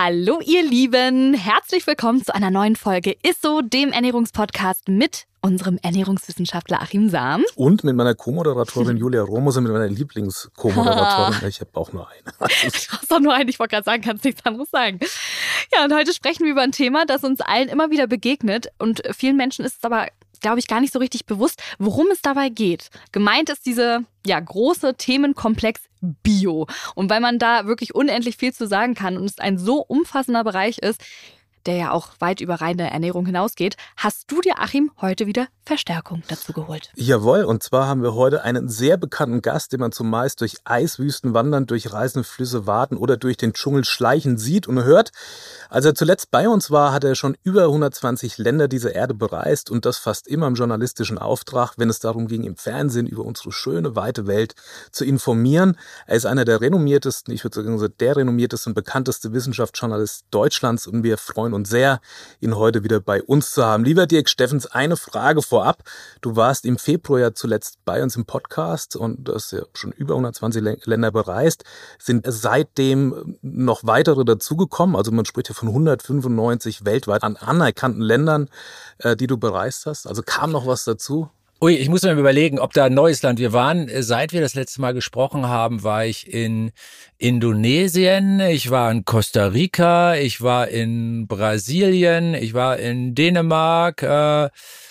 Hallo ihr Lieben, herzlich willkommen zu einer neuen Folge ISSO, dem Ernährungspodcast mit unserem Ernährungswissenschaftler Achim Sam. Und mit meiner Co-Moderatorin Julia Romoser, mit meiner Lieblings-Co-Moderatorin. Ich habe auch nur eine. Du hast doch nur eine, ich wollte gerade sagen, kannst nichts anderes sagen. Ja, und heute sprechen wir über ein Thema, das uns allen immer wieder begegnet. Und vielen Menschen ist es aber glaube ich, gar nicht so richtig bewusst, worum es dabei geht. Gemeint ist diese ja, große Themenkomplex Bio. Und weil man da wirklich unendlich viel zu sagen kann und es ein so umfassender Bereich ist, der ja auch weit über reine Ernährung hinausgeht, hast du dir, Achim, heute wieder Verstärkung dazu geholt. Jawohl, und zwar haben wir heute einen sehr bekannten Gast, den man zumeist durch Eiswüsten wandern, durch reißende Flüsse warten oder durch den Dschungel schleichen sieht und hört. Als er zuletzt bei uns war, hat er schon über 120 Länder dieser Erde bereist und das fast immer im journalistischen Auftrag, wenn es darum ging, im Fernsehen über unsere schöne, weite Welt zu informieren. Er ist einer der renommiertesten, ich würde sagen, der renommierteste und bekannteste Wissenschaftsjournalist Deutschlands und wir freuen uns sehr, ihn heute wieder bei uns zu haben. Lieber Dirk Steffens, eine Frage vor vorab. Du warst im Februar ja zuletzt bei uns im Podcast und hast ja schon über 120 Länder bereist. Sind seitdem noch weitere dazugekommen? Also man spricht ja von 195 weltweit an anerkannten Ländern, äh, die du bereist hast. Also kam noch was dazu? Ui, ich muss mir überlegen, ob da ein neues Land. Wir waren, äh, seit wir das letzte Mal gesprochen haben, war ich in Indonesien, ich war in Costa Rica, ich war in Brasilien, ich war in Dänemark. Äh,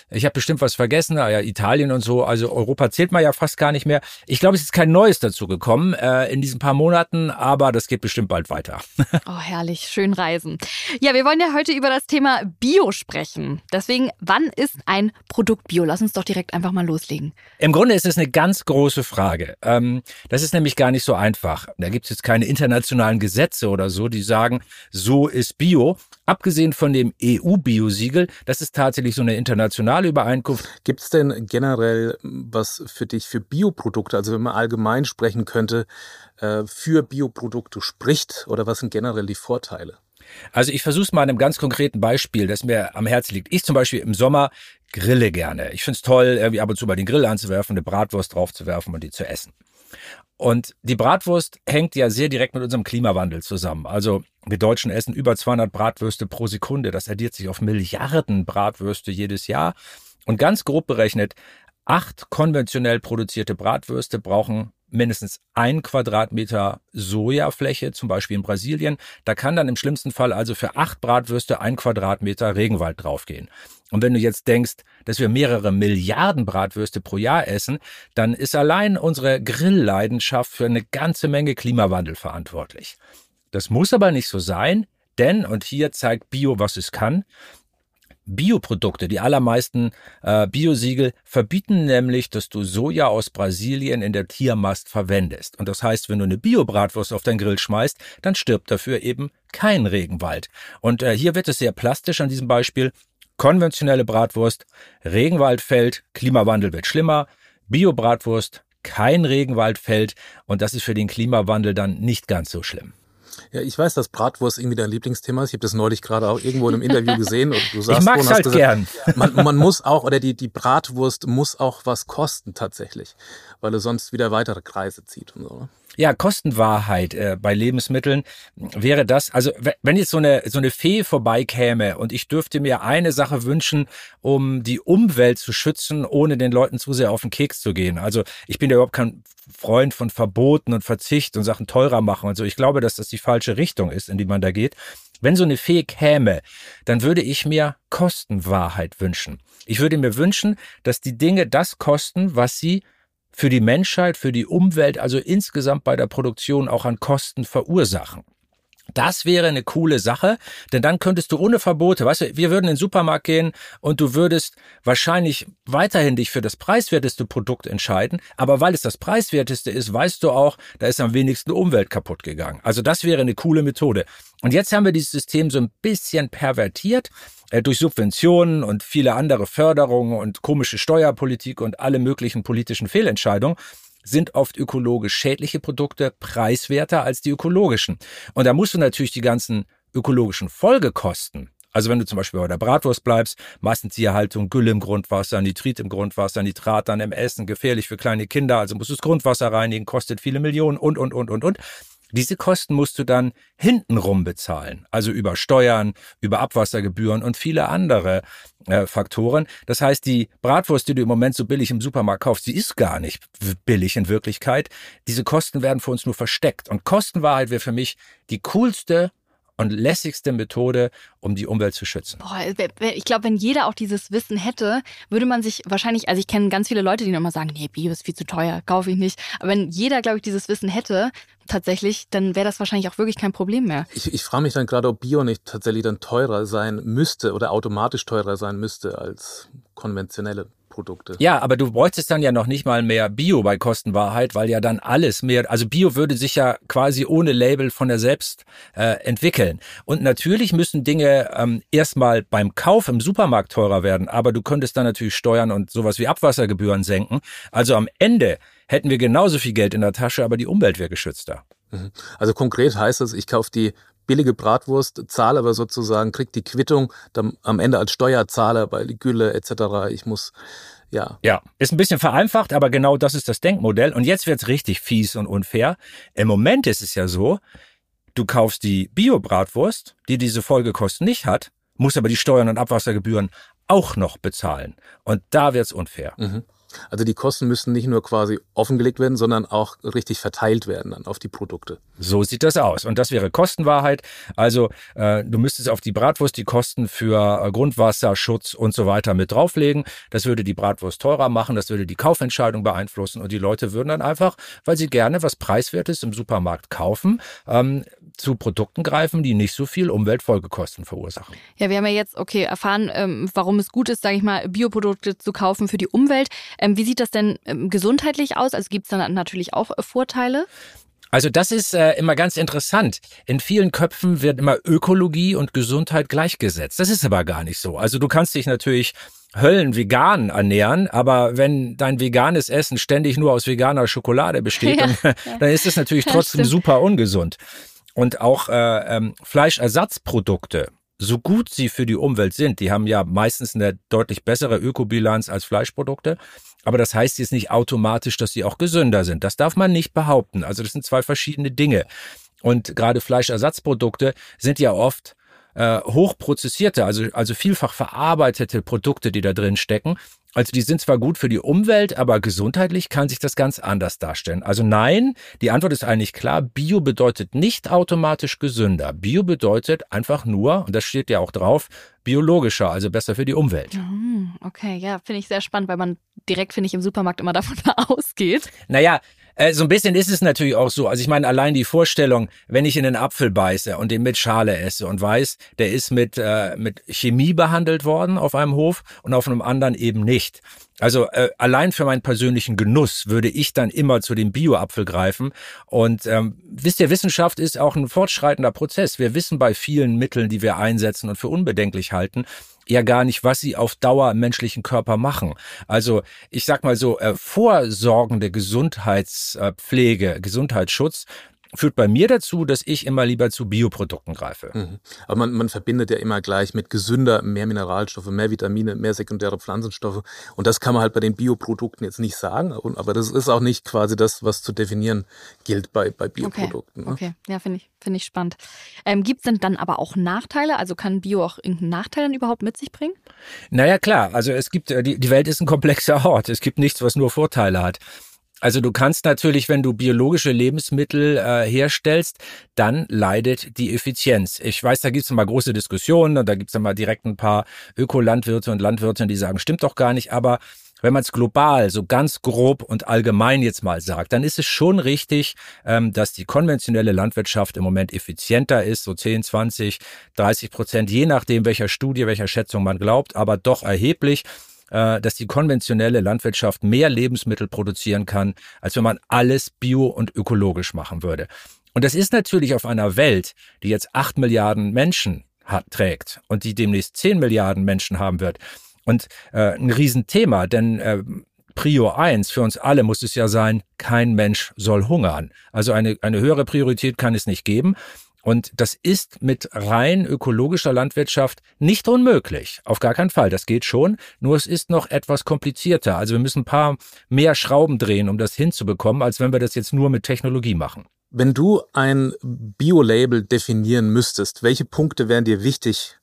ich habe bestimmt was vergessen, ah ja, Italien und so. Also Europa zählt man ja fast gar nicht mehr. Ich glaube, es ist kein Neues dazu gekommen äh, in diesen paar Monaten, aber das geht bestimmt bald weiter. oh, herrlich, schön reisen. Ja, wir wollen ja heute über das Thema Bio sprechen. Deswegen, wann ist ein Produkt Bio? Lass uns doch direkt einfach mal loslegen. Im Grunde ist es eine ganz große Frage. Ähm, das ist nämlich gar nicht so einfach. Da gibt es jetzt keine internationalen Gesetze oder so, die sagen, so ist Bio. Abgesehen von dem EU-Biosiegel, das ist tatsächlich so eine internationale Übereinkunft. Gibt es denn generell was für dich für Bioprodukte, also wenn man allgemein sprechen könnte, äh, für Bioprodukte spricht oder was sind generell die Vorteile? Also ich versuche es mal an einem ganz konkreten Beispiel, das mir am Herzen liegt. Ich zum Beispiel im Sommer grille gerne. Ich finde es toll, irgendwie ab und zu mal den Grill anzuwerfen, eine Bratwurst draufzuwerfen und die zu essen. Und die Bratwurst hängt ja sehr direkt mit unserem Klimawandel zusammen. Also wir Deutschen essen über 200 Bratwürste pro Sekunde. Das addiert sich auf Milliarden Bratwürste jedes Jahr. Und ganz grob berechnet, acht konventionell produzierte Bratwürste brauchen mindestens ein Quadratmeter Sojafläche, zum Beispiel in Brasilien. Da kann dann im schlimmsten Fall also für acht Bratwürste ein Quadratmeter Regenwald draufgehen. Und wenn du jetzt denkst, dass wir mehrere Milliarden Bratwürste pro Jahr essen, dann ist allein unsere Grillleidenschaft für eine ganze Menge Klimawandel verantwortlich. Das muss aber nicht so sein, denn, und hier zeigt Bio, was es kann, Bioprodukte, die allermeisten äh, Biosiegel verbieten nämlich, dass du Soja aus Brasilien in der Tiermast verwendest. Und das heißt, wenn du eine Biobratwurst auf deinen Grill schmeißt, dann stirbt dafür eben kein Regenwald. Und äh, hier wird es sehr plastisch an diesem Beispiel. Konventionelle Bratwurst, Regenwald fällt, Klimawandel wird schlimmer, Biobratwurst, kein Regenwald fällt und das ist für den Klimawandel dann nicht ganz so schlimm. Ja, ich weiß, dass Bratwurst irgendwie dein Lieblingsthema ist. Ich habe das neulich gerade auch irgendwo in einem Interview gesehen. Und du sagst, ich mag's halt gesagt, gern. Man, man muss auch, oder die, die Bratwurst muss auch was kosten tatsächlich, weil er sonst wieder weitere Kreise zieht und so. Ja, Kostenwahrheit äh, bei Lebensmitteln wäre das, also wenn jetzt so eine, so eine Fee vorbeikäme und ich dürfte mir eine Sache wünschen, um die Umwelt zu schützen, ohne den Leuten zu sehr auf den Keks zu gehen. Also ich bin ja überhaupt kein Freund von Verboten und Verzicht und Sachen teurer machen und so. Ich glaube, dass das die falsche Richtung ist, in die man da geht. Wenn so eine Fee käme, dann würde ich mir Kostenwahrheit wünschen. Ich würde mir wünschen, dass die Dinge das kosten, was sie für die Menschheit, für die Umwelt, also insgesamt bei der Produktion auch an Kosten verursachen. Das wäre eine coole Sache, denn dann könntest du ohne Verbote, weißt du, wir würden in den Supermarkt gehen und du würdest wahrscheinlich weiterhin dich für das preiswerteste Produkt entscheiden, aber weil es das preiswerteste ist, weißt du auch, da ist am wenigsten Umwelt kaputt gegangen. Also das wäre eine coole Methode. Und jetzt haben wir dieses System so ein bisschen pervertiert äh, durch Subventionen und viele andere Förderungen und komische Steuerpolitik und alle möglichen politischen Fehlentscheidungen sind oft ökologisch schädliche Produkte preiswerter als die ökologischen. Und da musst du natürlich die ganzen ökologischen Folgekosten, also wenn du zum Beispiel bei der Bratwurst bleibst, Massentierhaltung, Gülle im Grundwasser, Nitrit im Grundwasser, Nitrat dann im Essen, gefährlich für kleine Kinder, also musst du das Grundwasser reinigen, kostet viele Millionen und, und, und, und, und. Diese Kosten musst du dann hintenrum bezahlen, also über Steuern, über Abwassergebühren und viele andere äh, Faktoren. Das heißt, die Bratwurst, die du im Moment so billig im Supermarkt kaufst, die ist gar nicht billig in Wirklichkeit. Diese Kosten werden für uns nur versteckt. Und Kostenwahrheit wäre für mich die coolste und lässigste Methode, um die Umwelt zu schützen. Boah, ich glaube, wenn jeder auch dieses Wissen hätte, würde man sich wahrscheinlich, also ich kenne ganz viele Leute, die immer sagen, nee, Bio ist viel zu teuer, kaufe ich nicht. Aber wenn jeder, glaube ich, dieses Wissen hätte, tatsächlich, dann wäre das wahrscheinlich auch wirklich kein Problem mehr. Ich, ich frage mich dann gerade, ob Bio nicht tatsächlich dann teurer sein müsste oder automatisch teurer sein müsste als konventionelle Produkte. Ja, aber du bräuchtest dann ja noch nicht mal mehr Bio bei Kostenwahrheit, weil ja dann alles mehr, also Bio würde sich ja quasi ohne Label von der selbst äh, entwickeln. Und natürlich müssen Dinge ähm, erstmal beim Kauf im Supermarkt teurer werden, aber du könntest dann natürlich Steuern und sowas wie Abwassergebühren senken. Also am Ende hätten wir genauso viel Geld in der Tasche, aber die Umwelt wäre geschützter. Mhm. Also konkret heißt es, ich kaufe die billige Bratwurst, zahle aber sozusagen, krieg die Quittung dann am Ende als Steuerzahler bei Gülle etc. Ich muss ja. Ja, ist ein bisschen vereinfacht, aber genau das ist das Denkmodell. Und jetzt wird's richtig fies und unfair. Im Moment ist es ja so, du kaufst die Bio-Bratwurst, die diese Folgekosten nicht hat, musst aber die Steuern und Abwassergebühren auch noch bezahlen. Und da wird's unfair. Mhm. Also die Kosten müssen nicht nur quasi offengelegt werden, sondern auch richtig verteilt werden dann auf die Produkte. So sieht das aus. Und das wäre Kostenwahrheit. Also äh, du müsstest auf die Bratwurst die Kosten für äh, Grundwasser, Schutz und so weiter mit drauflegen. Das würde die Bratwurst teurer machen, das würde die Kaufentscheidung beeinflussen und die Leute würden dann einfach, weil sie gerne was Preiswertes im Supermarkt kaufen, ähm, zu Produkten greifen, die nicht so viel Umweltfolgekosten verursachen. Ja, wir haben ja jetzt, okay, erfahren, ähm, warum es gut ist, sage ich mal, Bioprodukte zu kaufen für die Umwelt. Ähm, wie sieht das denn ähm, gesundheitlich aus? Also gibt es dann natürlich auch äh, Vorteile? Also das ist äh, immer ganz interessant. In vielen Köpfen wird immer Ökologie und Gesundheit gleichgesetzt. Das ist aber gar nicht so. Also du kannst dich natürlich Höllen vegan ernähren, aber wenn dein veganes Essen ständig nur aus veganer Schokolade besteht, ja, dann, dann, ist es natürlich trotzdem super ungesund. Und auch äh, ähm, Fleischersatzprodukte, so gut sie für die Umwelt sind, die haben ja meistens eine deutlich bessere Ökobilanz als Fleischprodukte. Aber das heißt jetzt nicht automatisch, dass sie auch gesünder sind. Das darf man nicht behaupten. Also das sind zwei verschiedene Dinge. Und gerade Fleischersatzprodukte sind ja oft äh, hochprozessierte, also, also vielfach verarbeitete Produkte, die da drin stecken. Also die sind zwar gut für die Umwelt, aber gesundheitlich kann sich das ganz anders darstellen. Also nein, die Antwort ist eigentlich klar. Bio bedeutet nicht automatisch gesünder. Bio bedeutet einfach nur, und das steht ja auch drauf, biologischer, also besser für die Umwelt. Hm, okay, ja, finde ich sehr spannend, weil man direkt, finde ich, im Supermarkt immer davon ausgeht. Naja, äh, so ein bisschen ist es natürlich auch so. Also ich meine, allein die Vorstellung, wenn ich in den Apfel beiße und den mit Schale esse und weiß, der ist mit, äh, mit Chemie behandelt worden auf einem Hof und auf einem anderen eben nicht. Also äh, allein für meinen persönlichen Genuss würde ich dann immer zu dem Bio-Apfel greifen. Und ähm, wisst ihr, Wissenschaft ist auch ein fortschreitender Prozess. Wir wissen bei vielen Mitteln, die wir einsetzen und für unbedenklich halten, ja gar nicht, was sie auf Dauer im menschlichen Körper machen. Also ich sag mal so, äh, vorsorgende Gesundheitspflege, Gesundheitsschutz führt bei mir dazu, dass ich immer lieber zu Bioprodukten greife. Mhm. Aber man, man verbindet ja immer gleich mit gesünder, mehr Mineralstoffe, mehr Vitamine, mehr sekundäre Pflanzenstoffe. Und das kann man halt bei den Bioprodukten jetzt nicht sagen. Aber das ist auch nicht quasi das, was zu definieren gilt bei, bei Bioprodukten. Okay, ne? okay. ja, finde ich, finde ich spannend. Ähm, Gibt es denn dann aber auch Nachteile? Also kann Bio auch irgendeinen Nachteil dann überhaupt mit sich bringen? Naja, klar. Also es gibt, äh, die, die Welt ist ein komplexer Ort. Es gibt nichts, was nur Vorteile hat. Also du kannst natürlich, wenn du biologische Lebensmittel äh, herstellst, dann leidet die Effizienz. Ich weiß, da gibt's mal große Diskussionen und da gibt's dann mal direkt ein paar Ökolandwirte und Landwirte, die sagen, stimmt doch gar nicht, aber wenn man es global so ganz grob und allgemein jetzt mal sagt, dann ist es schon richtig, ähm, dass die konventionelle Landwirtschaft im Moment effizienter ist, so 10, 20, 30 Prozent, je nachdem, welcher Studie, welcher Schätzung man glaubt, aber doch erheblich. Äh, dass die konventionelle Landwirtschaft mehr Lebensmittel produzieren kann, als wenn man alles bio und ökologisch machen würde. Und das ist natürlich auf einer Welt, die jetzt acht Milliarden Menschen hat, trägt und die demnächst zehn Milliarden Menschen haben wird. Und äh, ein Riesenthema, denn äh, Prio 1 für uns alle muss es ja sein, kein Mensch soll hungern. Also eine, eine höhere Priorität kann es nicht geben. Und das ist mit rein ökologischer Landwirtschaft nicht unmöglich. Auf gar keinen Fall. Das geht schon. Nur es ist noch etwas komplizierter. Also wir müssen ein paar mehr Schrauben drehen, um das hinzubekommen, als wenn wir das jetzt nur mit Technologie machen. Wenn du ein Bio-Label definieren müsstest, welche Punkte wären dir wichtig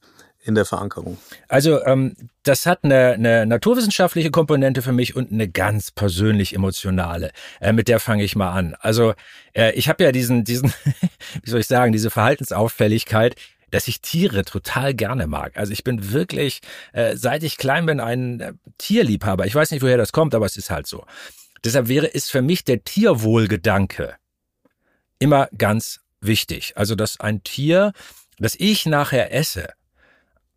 in der Verankerung? Also ähm, das hat eine, eine naturwissenschaftliche Komponente für mich und eine ganz persönlich emotionale. Äh, mit der fange ich mal an. Also äh, ich habe ja diesen, diesen, wie soll ich sagen, diese Verhaltensauffälligkeit, dass ich Tiere total gerne mag. Also ich bin wirklich, äh, seit ich klein bin, ein äh, Tierliebhaber. Ich weiß nicht, woher das kommt, aber es ist halt so. Deshalb wäre, ist für mich der Tierwohlgedanke immer ganz wichtig. Also, dass ein Tier, das ich nachher esse,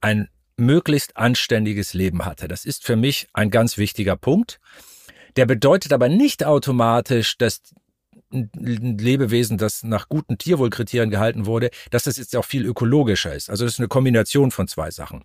ein möglichst anständiges Leben hatte. Das ist für mich ein ganz wichtiger Punkt. Der bedeutet aber nicht automatisch, dass ein Lebewesen, das nach guten Tierwohlkriterien gehalten wurde, dass das jetzt auch viel ökologischer ist. Also das ist eine Kombination von zwei Sachen.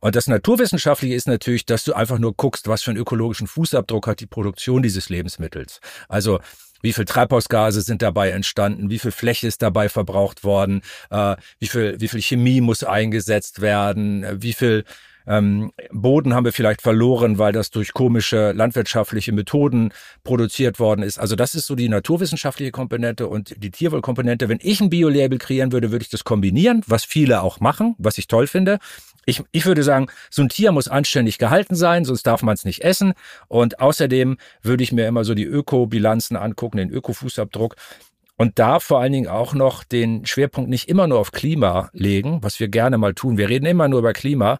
Und das Naturwissenschaftliche ist natürlich, dass du einfach nur guckst, was für einen ökologischen Fußabdruck hat die Produktion dieses Lebensmittels. Also wie viel Treibhausgase sind dabei entstanden, wie viel Fläche ist dabei verbraucht worden, äh, wie viel, wie viel Chemie muss eingesetzt werden, wie viel ähm, Boden haben wir vielleicht verloren, weil das durch komische landwirtschaftliche Methoden produziert worden ist. Also das ist so die naturwissenschaftliche Komponente und die Tierwohlkomponente. Wenn ich ein Bio-Label kreieren würde, würde ich das kombinieren, was viele auch machen, was ich toll finde ich, ich würde sagen, so ein Tier muss anständig gehalten sein, sonst darf man es nicht essen. Und außerdem würde ich mir immer so die Ökobilanzen angucken, den Ökofußabdruck. Und da vor allen Dingen auch noch den Schwerpunkt nicht immer nur auf Klima legen, was wir gerne mal tun. Wir reden immer nur über Klima,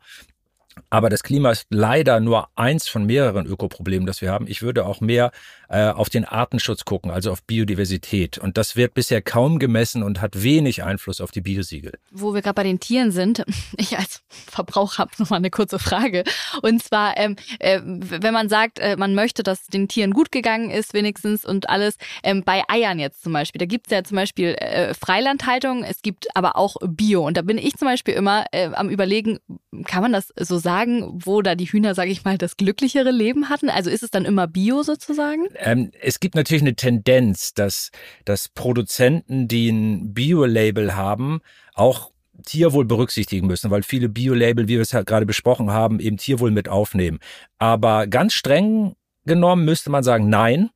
aber das Klima ist leider nur eins von mehreren Ökoproblemen, das wir haben. Ich würde auch mehr äh, auf den Artenschutz gucken, also auf Biodiversität. Und das wird bisher kaum gemessen und hat wenig Einfluss auf die Biosiegel. Wo wir gerade bei den Tieren sind, ich als Verbraucher habe noch mal eine kurze Frage. Und zwar, ähm, äh, wenn man sagt, äh, man möchte, dass den Tieren gut gegangen ist, wenigstens und alles, ähm, bei Eiern jetzt zum Beispiel, da gibt es ja zum Beispiel äh, Freilandhaltung, es gibt aber auch Bio. Und da bin ich zum Beispiel immer äh, am überlegen, kann man das so sagen, wo da die Hühner, sage ich mal, das glücklichere Leben hatten? Also ist es dann immer Bio sozusagen? Ähm, es gibt natürlich eine Tendenz, dass, dass Produzenten, die ein Bio-Label haben, auch Tierwohl berücksichtigen müssen, weil viele Bio-Label, wie wir es ja gerade besprochen haben, eben Tierwohl mit aufnehmen. Aber ganz streng genommen müsste man sagen, nein.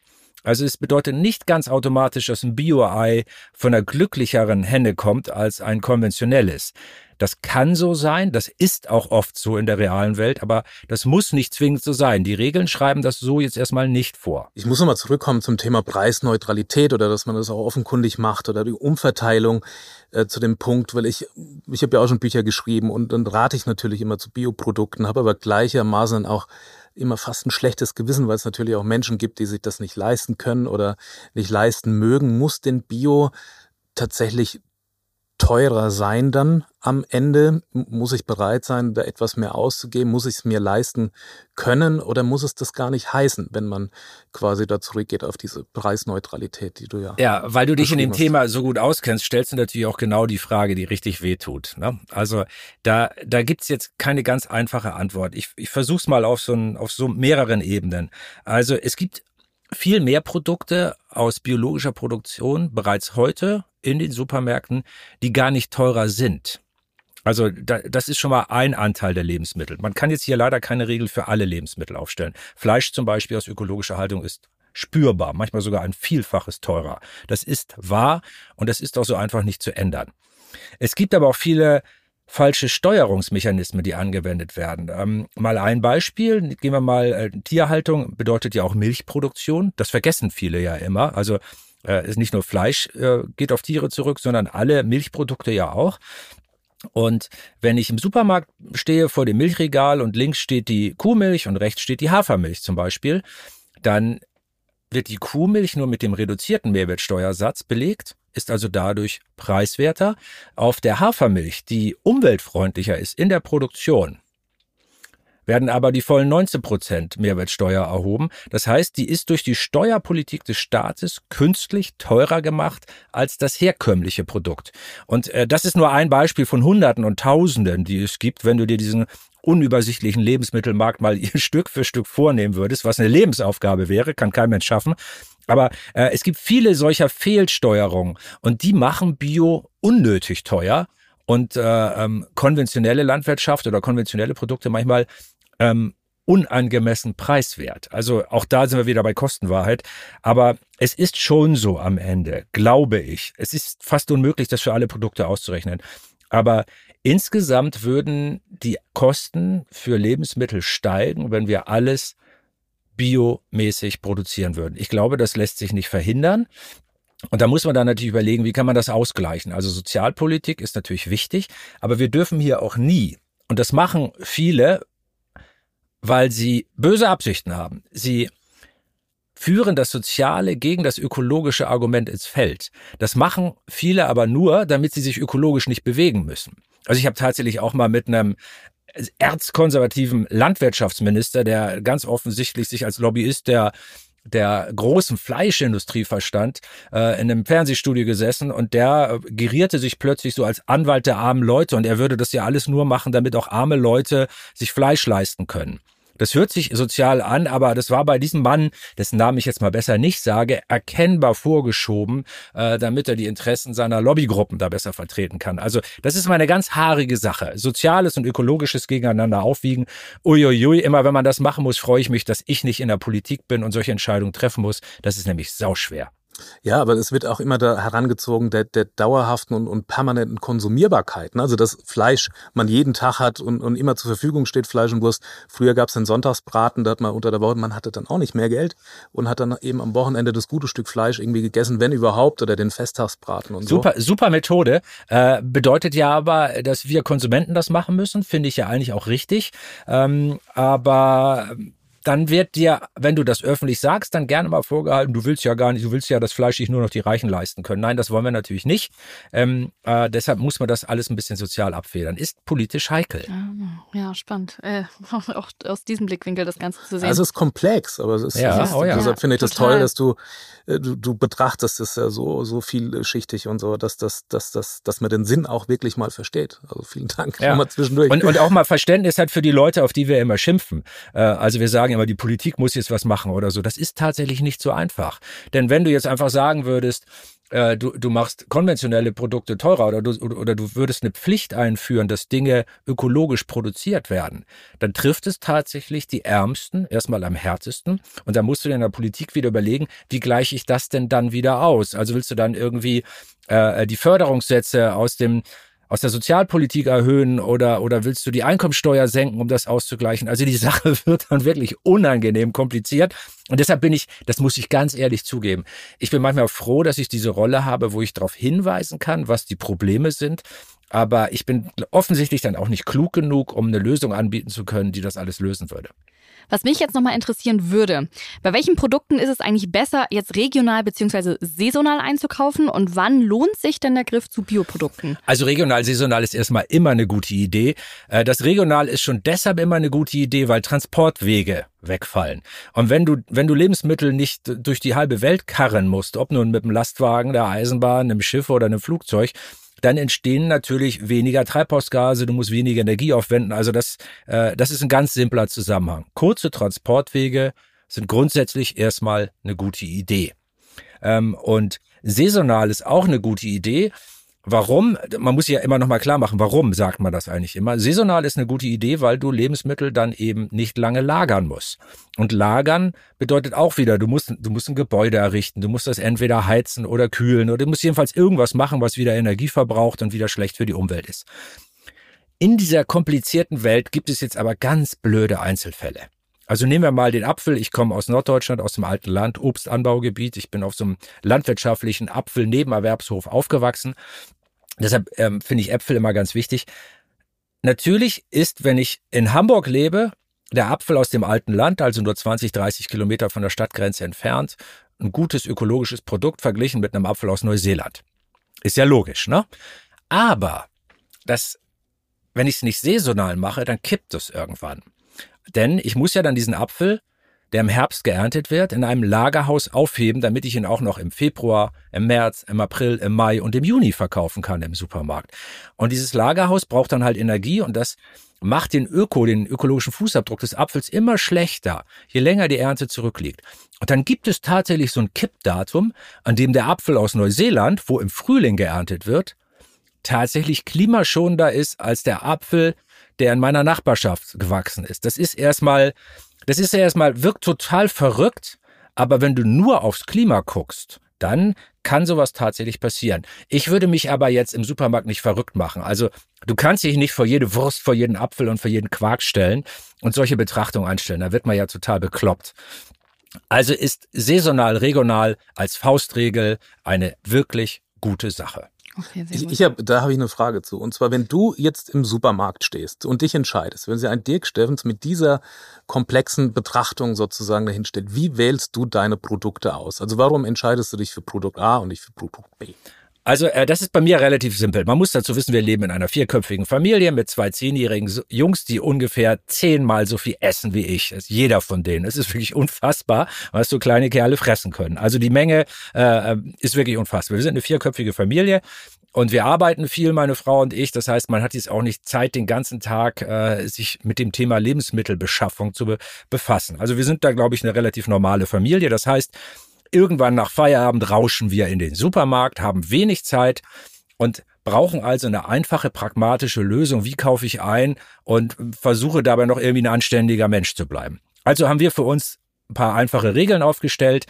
Also es bedeutet nicht ganz automatisch, dass ein Bio-Ei von einer glücklicheren Henne kommt als ein konventionelles. Das kann so sein, das ist auch oft so in der realen Welt, aber das muss nicht zwingend so sein. Die Regeln schreiben das so jetzt erstmal nicht vor. Ich muss nochmal zurückkommen zum Thema Preisneutralität oder dass man das auch offenkundig macht oder die Umverteilung äh, zu dem Punkt, weil ich, ich habe ja auch schon Bücher geschrieben und dann rate ich natürlich immer zu Bioprodukten, habe aber gleichermaßen auch immer fast ein schlechtes Gewissen, weil es natürlich auch Menschen gibt, die sich das nicht leisten können oder nicht leisten mögen. Muss denn Bio tatsächlich teurer sein dann am Ende? Muss ich bereit sein, da etwas mehr auszugeben? Muss ich es mir leisten können oder muss es das gar nicht heißen, wenn man quasi da zurückgeht auf diese Preisneutralität, die du ja. Ja, weil du dich in dem hast. Thema so gut auskennst, stellst du natürlich auch genau die Frage, die richtig wehtut. Ne? Also da, da gibt's jetzt keine ganz einfache Antwort. Ich, ich versuche es mal auf so, ein, auf so mehreren Ebenen. Also es gibt viel mehr Produkte aus biologischer Produktion bereits heute in den Supermärkten, die gar nicht teurer sind. Also da, das ist schon mal ein Anteil der Lebensmittel. Man kann jetzt hier leider keine Regel für alle Lebensmittel aufstellen. Fleisch zum Beispiel aus ökologischer Haltung ist spürbar, manchmal sogar ein Vielfaches teurer. Das ist wahr und das ist auch so einfach nicht zu ändern. Es gibt aber auch viele falsche Steuerungsmechanismen, die angewendet werden. Ähm, mal ein Beispiel, gehen wir mal, äh, Tierhaltung bedeutet ja auch Milchproduktion. Das vergessen viele ja immer. Also äh, ist nicht nur Fleisch äh, geht auf Tiere zurück, sondern alle Milchprodukte ja auch. Und wenn ich im Supermarkt stehe vor dem Milchregal und links steht die Kuhmilch und rechts steht die Hafermilch zum Beispiel, dann wird die Kuhmilch nur mit dem reduzierten Mehrwertsteuersatz belegt, ist also dadurch preiswerter. Auf der Hafermilch, die umweltfreundlicher ist in der Produktion, werden aber die vollen 19 Prozent Mehrwertsteuer erhoben. Das heißt, die ist durch die Steuerpolitik des Staates künstlich teurer gemacht als das herkömmliche Produkt. Und äh, das ist nur ein Beispiel von Hunderten und Tausenden, die es gibt, wenn du dir diesen unübersichtlichen Lebensmittelmarkt mal Stück für Stück vornehmen würdest, was eine Lebensaufgabe wäre, kann kein Mensch schaffen. Aber äh, es gibt viele solcher Fehlsteuerungen und die machen Bio unnötig teuer und äh, ähm, konventionelle Landwirtschaft oder konventionelle Produkte manchmal ähm, unangemessen preiswert. Also auch da sind wir wieder bei Kostenwahrheit. Aber es ist schon so am Ende, glaube ich. Es ist fast unmöglich, das für alle Produkte auszurechnen. Aber insgesamt würden die Kosten für Lebensmittel steigen, wenn wir alles biomäßig produzieren würden. Ich glaube, das lässt sich nicht verhindern. Und da muss man dann natürlich überlegen, wie kann man das ausgleichen? Also Sozialpolitik ist natürlich wichtig, aber wir dürfen hier auch nie, und das machen viele, weil sie böse Absichten haben. Sie führen das Soziale gegen das ökologische Argument ins Feld. Das machen viele aber nur, damit sie sich ökologisch nicht bewegen müssen. Also ich habe tatsächlich auch mal mit einem erzkonservativen Landwirtschaftsminister, der ganz offensichtlich sich als Lobbyist der der großen Fleischindustrie verstand, äh, in einem Fernsehstudio gesessen und der gerierte sich plötzlich so als Anwalt der armen Leute und er würde das ja alles nur machen, damit auch arme Leute sich Fleisch leisten können. Das hört sich sozial an, aber das war bei diesem Mann, dessen Namen ich jetzt mal besser nicht sage, erkennbar vorgeschoben, äh, damit er die Interessen seiner Lobbygruppen da besser vertreten kann. Also das ist mal eine ganz haarige Sache. Soziales und ökologisches gegeneinander aufwiegen. Uiuiui, immer wenn man das machen muss, freue ich mich, dass ich nicht in der Politik bin und solche Entscheidungen treffen muss. Das ist nämlich sauschwer. Ja, aber es wird auch immer da herangezogen der, der dauerhaften und, und permanenten Konsumierbarkeit. Ne? Also dass Fleisch man jeden Tag hat und, und immer zur Verfügung steht, Fleisch und Wurst. Früher gab es den Sonntagsbraten, da hat man unter der Woche, man hatte dann auch nicht mehr Geld und hat dann eben am Wochenende das gute Stück Fleisch irgendwie gegessen, wenn überhaupt, oder den Festtagsbraten und super, so. Super Methode. Äh, bedeutet ja aber, dass wir Konsumenten das machen müssen, finde ich ja eigentlich auch richtig. Ähm, aber dann wird dir, wenn du das öffentlich sagst, dann gerne mal vorgehalten, du willst ja gar nicht, du willst ja das Fleisch sich nur noch die Reichen leisten können. Nein, das wollen wir natürlich nicht. Ähm, äh, deshalb muss man das alles ein bisschen sozial abfedern. Ist politisch heikel. Ja, spannend. Äh, auch aus diesem Blickwinkel das Ganze zu sehen. Also es ist komplex, aber es ist, ja, ist oh ja. deshalb finde ich das toll, dass du, äh, du, du betrachtest es ja so, so vielschichtig und so, dass, dass, dass, dass, dass man den Sinn auch wirklich mal versteht. Also vielen Dank. Ja. Mal zwischendurch. Und, und auch mal Verständnis hat für die Leute, auf die wir immer schimpfen. Äh, also wir sagen immer, die Politik muss jetzt was machen oder so. Das ist tatsächlich nicht so einfach. Denn wenn du jetzt einfach sagen würdest, äh, du, du machst konventionelle Produkte teurer oder du, oder du würdest eine Pflicht einführen, dass Dinge ökologisch produziert werden, dann trifft es tatsächlich die Ärmsten erstmal am härtesten. Und da musst du dir in der Politik wieder überlegen, wie gleiche ich das denn dann wieder aus? Also willst du dann irgendwie äh, die Förderungssätze aus dem aus der Sozialpolitik erhöhen oder, oder willst du die Einkommensteuer senken, um das auszugleichen? Also die Sache wird dann wirklich unangenehm kompliziert. Und deshalb bin ich, das muss ich ganz ehrlich zugeben, ich bin manchmal froh, dass ich diese Rolle habe, wo ich darauf hinweisen kann, was die Probleme sind. Aber ich bin offensichtlich dann auch nicht klug genug, um eine Lösung anbieten zu können, die das alles lösen würde. Was mich jetzt nochmal interessieren würde, bei welchen Produkten ist es eigentlich besser, jetzt regional bzw. saisonal einzukaufen und wann lohnt sich denn der Griff zu Bioprodukten? Also regional, saisonal ist erstmal immer eine gute Idee. Äh, das regional ist schon deshalb immer eine gute Idee, weil Transportwege wegfallen. Und wenn du, wenn du Lebensmittel nicht durch die halbe Welt karren musst, ob nun mit dem Lastwagen, der Eisenbahn, einem Schiff oder einem Flugzeug, dann entstehen natürlich weniger Treibhausgase, du musst weniger Energie aufwenden. Also das, äh, das ist ein ganz simpler Zusammenhang. Kurze Transportwege sind grundsätzlich erstmal eine gute Idee. Ähm, und saisonal ist auch eine gute Idee, Warum? Man muss ja immer noch mal klar machen, warum sagt man das eigentlich immer? Saisonal ist eine gute Idee, weil du Lebensmittel dann eben nicht lange lagern musst. Und lagern bedeutet auch wieder, du musst, du musst ein Gebäude errichten, du musst das entweder heizen oder kühlen oder du musst jedenfalls irgendwas machen, was wieder Energie verbraucht und wieder schlecht für die Umwelt ist. In dieser komplizierten Welt gibt es jetzt aber ganz blöde Einzelfälle. Also nehmen wir mal den Apfel. Ich komme aus Norddeutschland, aus dem alten Land, Obstanbaugebiet. Ich bin auf so einem landwirtschaftlichen Apfel-Nebenerwerbshof aufgewachsen. Deshalb ähm, finde ich Äpfel immer ganz wichtig. Natürlich ist, wenn ich in Hamburg lebe, der Apfel aus dem alten Land, also nur 20, 30 Kilometer von der Stadtgrenze entfernt, ein gutes ökologisches Produkt verglichen mit einem Apfel aus Neuseeland. Ist ja logisch, ne? Aber das, wenn ich es nicht saisonal mache, dann kippt es irgendwann. Denn ich muss ja dann diesen Apfel der im Herbst geerntet wird, in einem Lagerhaus aufheben, damit ich ihn auch noch im Februar, im März, im April, im Mai und im Juni verkaufen kann im Supermarkt. Und dieses Lagerhaus braucht dann halt Energie und das macht den Öko, den ökologischen Fußabdruck des Apfels immer schlechter, je länger die Ernte zurückliegt. Und dann gibt es tatsächlich so ein Kippdatum, an dem der Apfel aus Neuseeland, wo im Frühling geerntet wird, tatsächlich klimaschonender ist als der Apfel, der in meiner Nachbarschaft gewachsen ist. Das ist erstmal, das ist erstmal, wirkt total verrückt, aber wenn du nur aufs Klima guckst, dann kann sowas tatsächlich passieren. Ich würde mich aber jetzt im Supermarkt nicht verrückt machen. Also du kannst dich nicht vor jede Wurst, vor jeden Apfel und vor jeden Quark stellen und solche Betrachtungen anstellen. Da wird man ja total bekloppt. Also ist saisonal, regional als Faustregel eine wirklich gute Sache. Okay, ich, ich hab, da habe ich eine Frage zu. Und zwar, wenn du jetzt im Supermarkt stehst und dich entscheidest, wenn sie ein Dirk Steffens mit dieser komplexen Betrachtung sozusagen dahinstellt, wie wählst du deine Produkte aus? Also warum entscheidest du dich für Produkt A und nicht für Produkt B? Also äh, das ist bei mir relativ simpel. Man muss dazu wissen, wir leben in einer vierköpfigen Familie mit zwei zehnjährigen Jungs, die ungefähr zehnmal so viel essen wie ich. Jeder von denen. Es ist wirklich unfassbar, was so kleine Kerle fressen können. Also die Menge äh, ist wirklich unfassbar. Wir sind eine vierköpfige Familie. Und wir arbeiten viel, meine Frau und ich. Das heißt, man hat jetzt auch nicht Zeit, den ganzen Tag äh, sich mit dem Thema Lebensmittelbeschaffung zu be befassen. Also wir sind da, glaube ich, eine relativ normale Familie. Das heißt, Irgendwann nach Feierabend rauschen wir in den Supermarkt, haben wenig Zeit und brauchen also eine einfache, pragmatische Lösung. Wie kaufe ich ein und versuche dabei noch irgendwie ein anständiger Mensch zu bleiben. Also haben wir für uns ein paar einfache Regeln aufgestellt.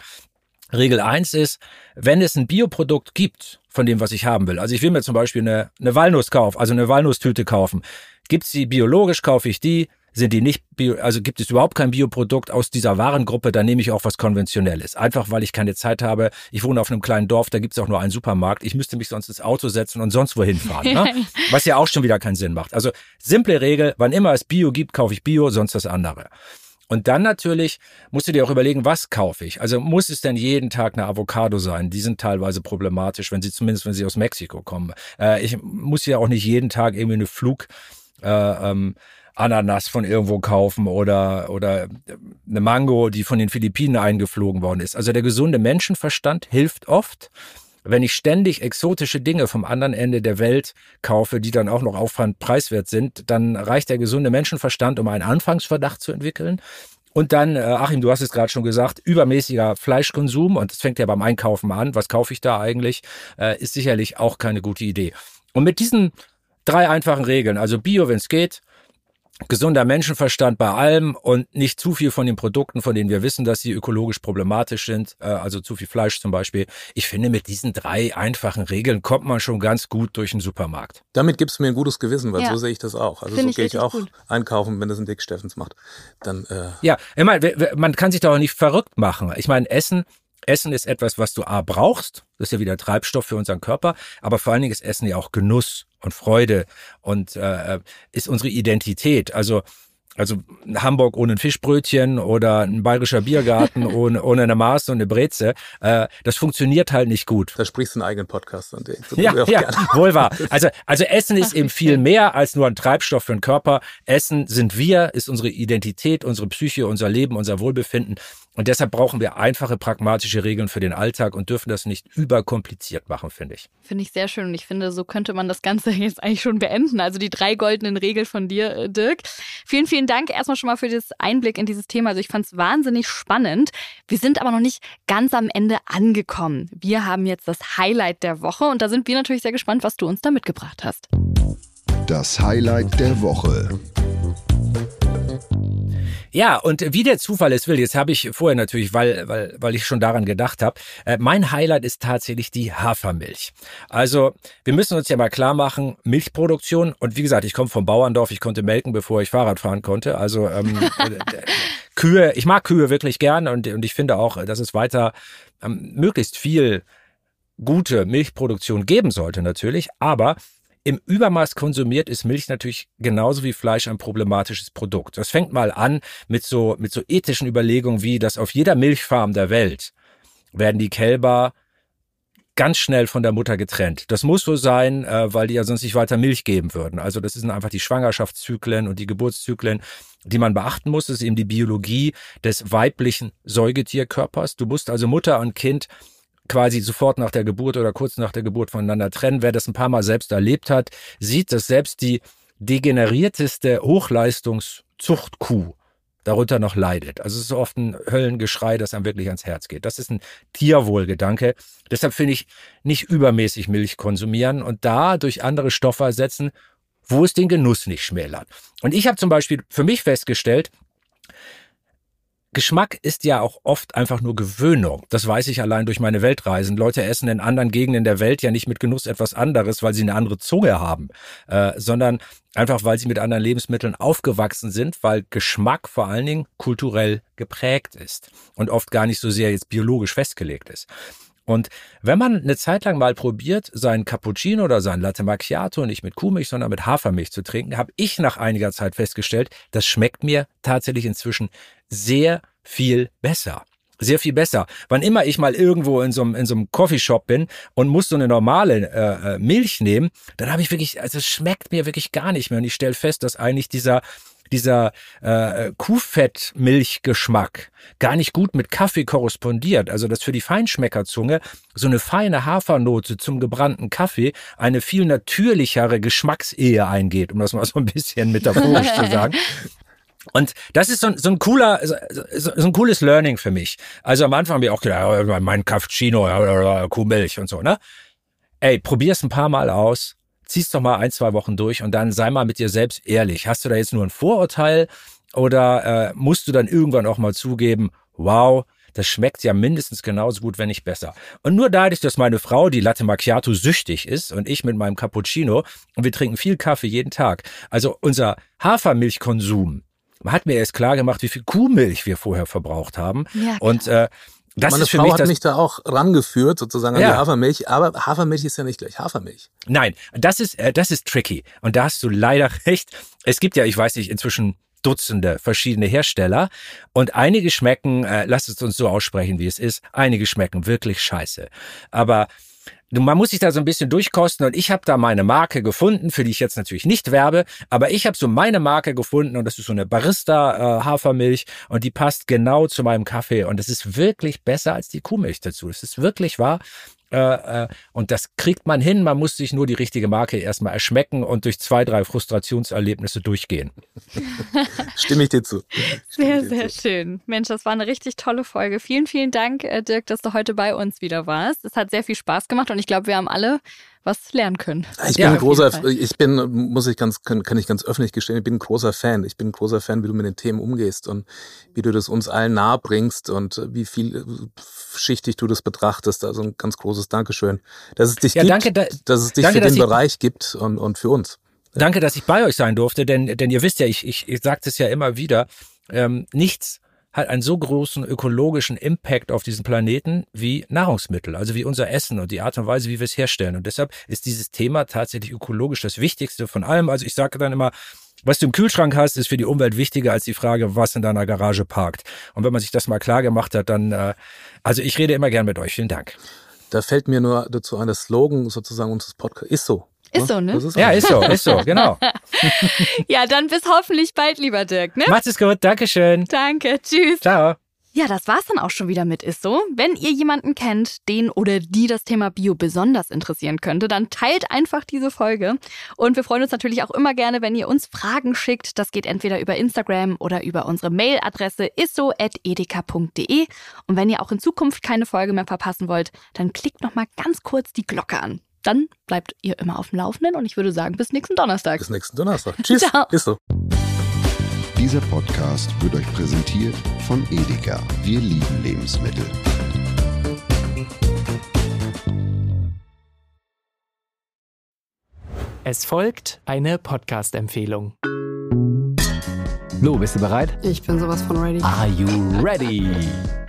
Regel eins ist, wenn es ein Bioprodukt gibt von dem, was ich haben will, also ich will mir zum Beispiel eine, eine Walnuss kaufen, also eine Walnusstüte kaufen, gibt's die biologisch, kaufe ich die, sind die nicht bio, also gibt es überhaupt kein Bioprodukt aus dieser Warengruppe, dann nehme ich auch was Konventionelles. Einfach weil ich keine Zeit habe. Ich wohne auf einem kleinen Dorf, da gibt es auch nur einen Supermarkt. Ich müsste mich sonst ins Auto setzen und sonst wohin fahren. ne? Was ja auch schon wieder keinen Sinn macht. Also simple Regel, wann immer es Bio gibt, kaufe ich Bio, sonst das andere. Und dann natürlich musst du dir auch überlegen, was kaufe ich? Also muss es denn jeden Tag eine Avocado sein? Die sind teilweise problematisch, wenn sie zumindest, wenn sie aus Mexiko kommen. Äh, ich muss ja auch nicht jeden Tag irgendwie eine Flug, äh, ähm, Ananas von irgendwo kaufen oder, oder eine Mango, die von den Philippinen eingeflogen worden ist. Also der gesunde Menschenverstand hilft oft. Wenn ich ständig exotische Dinge vom anderen Ende der Welt kaufe, die dann auch noch Aufwand preiswert sind, dann reicht der gesunde Menschenverstand, um einen Anfangsverdacht zu entwickeln. Und dann, äh, Achim, du hast es gerade schon gesagt, übermäßiger Fleischkonsum, und das fängt ja beim Einkaufen an, was kaufe ich da eigentlich, äh, ist sicherlich auch keine gute Idee. Und mit diesen drei einfachen Regeln, also Bio, wenn es geht, gesunder Menschenverstand bei allem und nicht zu viel von den Produkten, von denen wir wissen, dass sie ökologisch problematisch sind, äh, also zu viel Fleisch zum Beispiel. Ich finde, mit diesen drei einfachen Regeln kommt man schon ganz gut durch den Supermarkt. Damit gibt's mir ein gutes Gewissen, weil ja. so sehe ich das auch. Also Find so gehe ich auch gut. einkaufen, wenn das ein Dick Steffens macht. Dann äh Ja, ich meine, man kann sich doch auch nicht verrückt machen. Ich meine, Essen Essen ist etwas, was du A brauchst, das ist ja wieder Treibstoff für unseren Körper, aber vor allen Dingen ist Essen ja auch Genuss und Freude und äh, ist unsere Identität. Also also Hamburg ohne ein Fischbrötchen oder ein bayerischer Biergarten ohne, ohne eine Maß und eine Breze, äh, das funktioniert halt nicht gut. Da sprichst du einen eigenen Podcast an den. Ja, ja wohl wahr. Also, also Essen ist eben viel mehr als nur ein Treibstoff für den Körper. Essen sind wir, ist unsere Identität, unsere Psyche, unser Leben, unser Wohlbefinden. Und deshalb brauchen wir einfache, pragmatische Regeln für den Alltag und dürfen das nicht überkompliziert machen, finde ich. Finde ich sehr schön. Und ich finde, so könnte man das Ganze jetzt eigentlich schon beenden. Also die drei goldenen Regeln von dir, äh, Dirk. Vielen, vielen Dank erstmal schon mal für das Einblick in dieses Thema. Also ich fand es wahnsinnig spannend. Wir sind aber noch nicht ganz am Ende angekommen. Wir haben jetzt das Highlight der Woche und da sind wir natürlich sehr gespannt, was du uns da mitgebracht hast. Das Highlight der Woche. Ja, und wie der Zufall es will, jetzt habe ich vorher natürlich, weil, weil, weil ich schon daran gedacht habe, äh, mein Highlight ist tatsächlich die Hafermilch. Also wir müssen uns ja mal klar machen, Milchproduktion, und wie gesagt, ich komme vom Bauerndorf, ich konnte melken, bevor ich Fahrrad fahren konnte. Also ähm, Kühe, ich mag Kühe wirklich gern und, und ich finde auch, dass es weiter ähm, möglichst viel gute Milchproduktion geben sollte natürlich, aber im Übermaß konsumiert ist Milch natürlich genauso wie Fleisch ein problematisches Produkt. Das fängt mal an mit so, mit so ethischen Überlegungen wie, dass auf jeder Milchfarm der Welt werden die Kälber ganz schnell von der Mutter getrennt. Das muss so sein, äh, weil die ja sonst nicht weiter Milch geben würden. Also das sind einfach die Schwangerschaftszyklen und die Geburtszyklen, die man beachten muss. Das ist eben die Biologie des weiblichen Säugetierkörpers. Du musst also Mutter und Kind quasi sofort nach der Geburt oder kurz nach der Geburt voneinander trennen. Wer das ein paar Mal selbst erlebt hat, sieht, dass selbst die degenerierteste Hochleistungszuchtkuh darunter noch leidet. Also es ist oft ein Höllengeschrei, das einem wirklich ans Herz geht. Das ist ein Tierwohlgedanke. Deshalb finde ich nicht übermäßig Milch konsumieren und da durch andere Stoffe ersetzen, wo es den Genuss nicht schmälert. Und ich habe zum Beispiel für mich festgestellt, Geschmack ist ja auch oft einfach nur Gewöhnung. Das weiß ich allein durch meine Weltreisen. Leute essen in anderen Gegenden der Welt ja nicht mit Genuss etwas anderes, weil sie eine andere Zunge haben, äh, sondern einfach, weil sie mit anderen Lebensmitteln aufgewachsen sind, weil Geschmack vor allen Dingen kulturell geprägt ist und oft gar nicht so sehr jetzt biologisch festgelegt ist. Und wenn man eine Zeit lang mal probiert, seinen Cappuccino oder seinen Latte Macchiato nicht mit Kuhmilch, sondern mit Hafermilch zu trinken, habe ich nach einiger Zeit festgestellt, das schmeckt mir tatsächlich inzwischen sehr viel besser. Sehr viel besser. Wann immer ich mal irgendwo in so einem, in so einem Coffeeshop bin und muss so eine normale äh, äh Milch nehmen, dann habe ich wirklich, also es schmeckt mir wirklich gar nicht mehr. Und ich stelle fest, dass eigentlich dieser dieser äh, Kuhfettmilchgeschmack gar nicht gut mit Kaffee korrespondiert. Also dass für die Feinschmeckerzunge so eine feine Hafernote zum gebrannten Kaffee eine viel natürlichere Geschmacksehe eingeht, um das mal so ein bisschen metaphorisch zu sagen. Und das ist so, so ein cooler, so, so, ein cooles Learning für mich. Also am Anfang habe ich auch gedacht, mein Cappuccino, Kuhmilch und so, ne? Ey, probier's ein paar Mal aus zieh's doch mal ein, zwei Wochen durch und dann sei mal mit dir selbst ehrlich. Hast du da jetzt nur ein Vorurteil oder äh, musst du dann irgendwann auch mal zugeben, wow, das schmeckt ja mindestens genauso gut, wenn nicht besser. Und nur dadurch, dass meine Frau die Latte Macchiato süchtig ist und ich mit meinem Cappuccino und wir trinken viel Kaffee jeden Tag. Also unser Hafermilchkonsum hat mir erst klar gemacht, wie viel Kuhmilch wir vorher verbraucht haben. Ja, und äh, das Meine ist Frau mich hat mich da auch rangeführt, sozusagen an ja. die Hafermilch, aber Hafermilch ist ja nicht gleich Hafermilch. Nein, das ist, äh, das ist tricky. Und da hast du leider recht. Es gibt ja, ich weiß nicht, inzwischen Dutzende verschiedene Hersteller und einige schmecken, äh, lasst es uns so aussprechen, wie es ist, einige schmecken wirklich scheiße. Aber man muss sich da so ein bisschen durchkosten und ich habe da meine Marke gefunden, für die ich jetzt natürlich nicht werbe, aber ich habe so meine Marke gefunden und das ist so eine Barista äh, Hafermilch und die passt genau zu meinem Kaffee und es ist wirklich besser als die Kuhmilch dazu. Das ist wirklich wahr. Äh, äh, und das kriegt man hin. Man muss sich nur die richtige Marke erstmal erschmecken und durch zwei, drei Frustrationserlebnisse durchgehen. Stimme ich dir zu. Sehr, sehr zu. schön. Mensch, das war eine richtig tolle Folge. Vielen, vielen Dank, äh, Dirk, dass du heute bei uns wieder warst. Es hat sehr viel Spaß gemacht und ich glaube, wir haben alle was lernen können. Ich bin ja, ein großer, ich bin, muss ich ganz, kann, kann ich ganz öffentlich gestehen, ich bin ein großer Fan. Ich bin ein großer Fan, wie du mit den Themen umgehst und wie du das uns allen nahe bringst und wie vielschichtig du das betrachtest. Also ein ganz großes Dankeschön, dass es dich ja, gibt, danke, da, dass es dich danke, für den Bereich gibt und, und für uns. Danke, dass ich bei euch sein durfte, denn, denn ihr wisst ja, ich, ich, ich sage es ja immer wieder, ähm, nichts hat einen so großen ökologischen Impact auf diesen Planeten wie Nahrungsmittel, also wie unser Essen und die Art und Weise, wie wir es herstellen. Und deshalb ist dieses Thema tatsächlich ökologisch das Wichtigste von allem. Also ich sage dann immer, was du im Kühlschrank hast, ist für die Umwelt wichtiger als die Frage, was in deiner Garage parkt. Und wenn man sich das mal klar gemacht hat, dann, äh, also ich rede immer gern mit euch. Vielen Dank. Da fällt mir nur dazu ein, das Slogan sozusagen unseres Podcasts ist so. Ist so, ne? Ist ja, ist so, ist so, genau. ja, dann bis hoffentlich bald, lieber Dirk, ne? Macht es gut, Dankeschön. Danke, tschüss. Ciao. Ja, das war's dann auch schon wieder mit Isso. Wenn ihr jemanden kennt, den oder die das Thema Bio besonders interessieren könnte, dann teilt einfach diese Folge. Und wir freuen uns natürlich auch immer gerne, wenn ihr uns Fragen schickt. Das geht entweder über Instagram oder über unsere Mailadresse isso.edeka.de. Und wenn ihr auch in Zukunft keine Folge mehr verpassen wollt, dann klickt noch mal ganz kurz die Glocke an dann bleibt ihr immer auf dem Laufenden und ich würde sagen, bis nächsten Donnerstag. Bis nächsten Donnerstag. Tschüss. Ciao. Ist so. Dieser Podcast wird euch präsentiert von Edeka. Wir lieben Lebensmittel. Es folgt eine Podcast-Empfehlung. Lo, bist du bereit? Ich bin sowas von ready. Are you ready?